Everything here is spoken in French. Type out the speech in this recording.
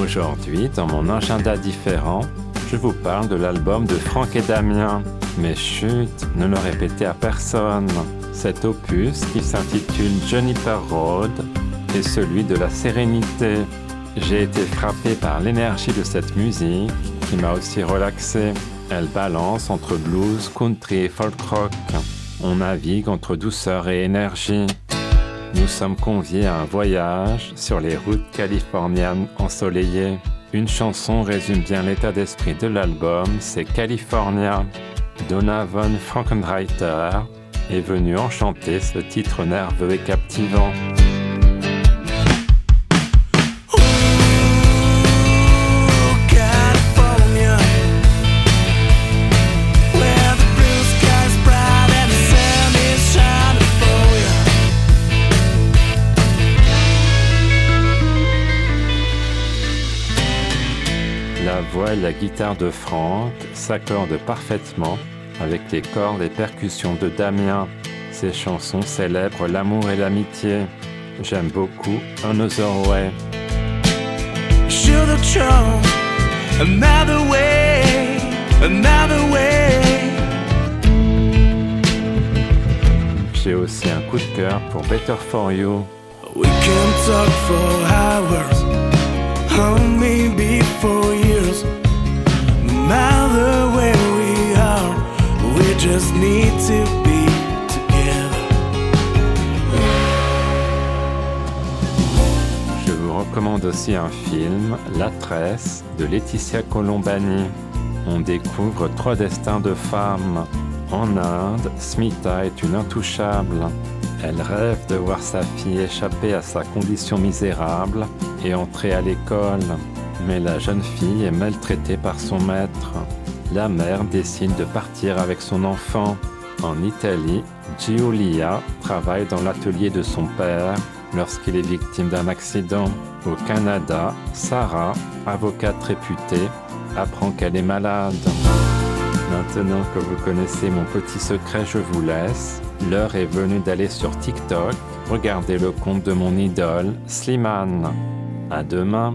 Aujourd'hui, dans mon agenda différent, je vous parle de l'album de Franck et Damien. Mais chut, ne le répétez à personne. Cet opus, qui s'intitule Juniper Road, est celui de la sérénité. J'ai été frappé par l'énergie de cette musique qui m'a aussi relaxé. Elle balance entre blues, country et folk rock. On navigue entre douceur et énergie. Nous sommes conviés à un voyage sur les routes californiennes ensoleillées. Une chanson résume bien l'état d'esprit de l'album, c'est California. Donovan Frankenreiter est venu enchanter ce titre nerveux et captivant. Voix et la guitare de Franck s'accordent parfaitement avec les cordes et percussions de Damien. Ces chansons célèbrent l'amour et l'amitié. J'aime beaucoup Another Way. Should have chose another way, another way. J'ai aussi un coup de cœur pour Better For You. We can talk for hours, or maybe for Je vous recommande aussi un film, La Tresse, de Laetitia Colombani. On découvre trois destins de femmes. En Inde, Smita est une intouchable. Elle rêve de voir sa fille échapper à sa condition misérable et entrer à l'école. Mais la jeune fille est maltraitée par son maître. La mère décide de partir avec son enfant. En Italie, Giulia travaille dans l'atelier de son père lorsqu'il est victime d'un accident. Au Canada, Sarah, avocate réputée, apprend qu'elle est malade. Maintenant que vous connaissez mon petit secret, je vous laisse. L'heure est venue d'aller sur TikTok, regarder le compte de mon idole, Slimane. À demain.